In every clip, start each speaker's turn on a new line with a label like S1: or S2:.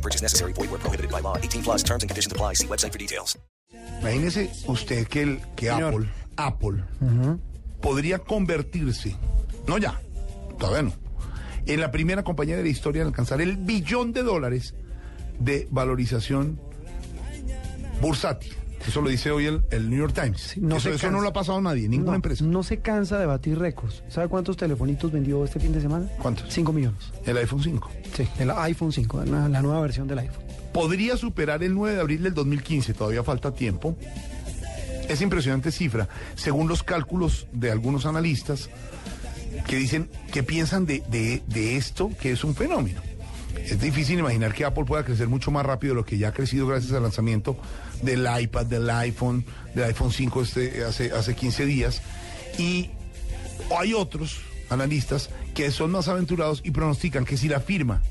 S1: No purchase necessary. Void where prohibited by law. 18 plus terms and conditions apply. See website for details.
S2: Imagínese usted que, el, que Apple, Apple podría convertirse, no ya, todavía no, en la primera compañía de la historia en alcanzar el billón de dólares de valorización bursátil. Eso lo dice hoy el, el New York Times.
S3: no
S2: eso no lo ha pasado a nadie, ninguna
S3: no,
S2: empresa.
S3: No se cansa de batir récords. ¿Sabe cuántos telefonitos vendió este fin de semana?
S2: ¿Cuántos?
S3: 5 millones.
S2: El iPhone 5.
S3: Sí, el iPhone 5, la, la nueva versión del iPhone.
S2: podría superar el 9 de abril del 2015, todavía falta tiempo. Es impresionante cifra, según los cálculos de algunos analistas que dicen que piensan de, de- de esto que es un fenómeno. Es difícil imaginar que Apple pueda crecer mucho más rápido de lo que ya ha crecido gracias al lanzamiento del iPad, del iPhone, del iPhone 5 este, hace, hace 15 días. Y hay otros analistas que son más aventurados y pronostican que si la firma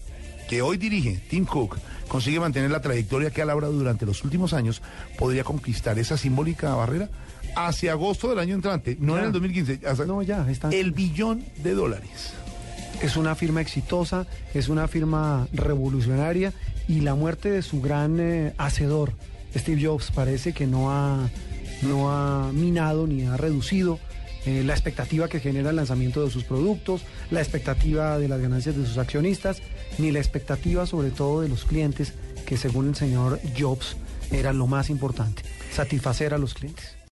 S2: que hoy dirige Tim Cook consigue mantener la trayectoria que ha labrado durante los últimos años, podría conquistar esa simbólica barrera hacia agosto del año entrante, no
S3: Ya.
S2: en el 2015, hasta
S3: No, ya, está.
S2: el billón de dólares.
S3: Es una firma exitosa, es una firma revolucionaria y la muerte de su gran eh, hacedor, Steve Jobs, parece que no ha, no ha minado ni ha reducido eh, la expectativa que genera el lanzamiento de sus productos, la expectativa de las ganancias de sus accionistas, ni la expectativa sobre todo de los clientes, que según el señor Jobs era lo más importante, satisfacer a los clientes.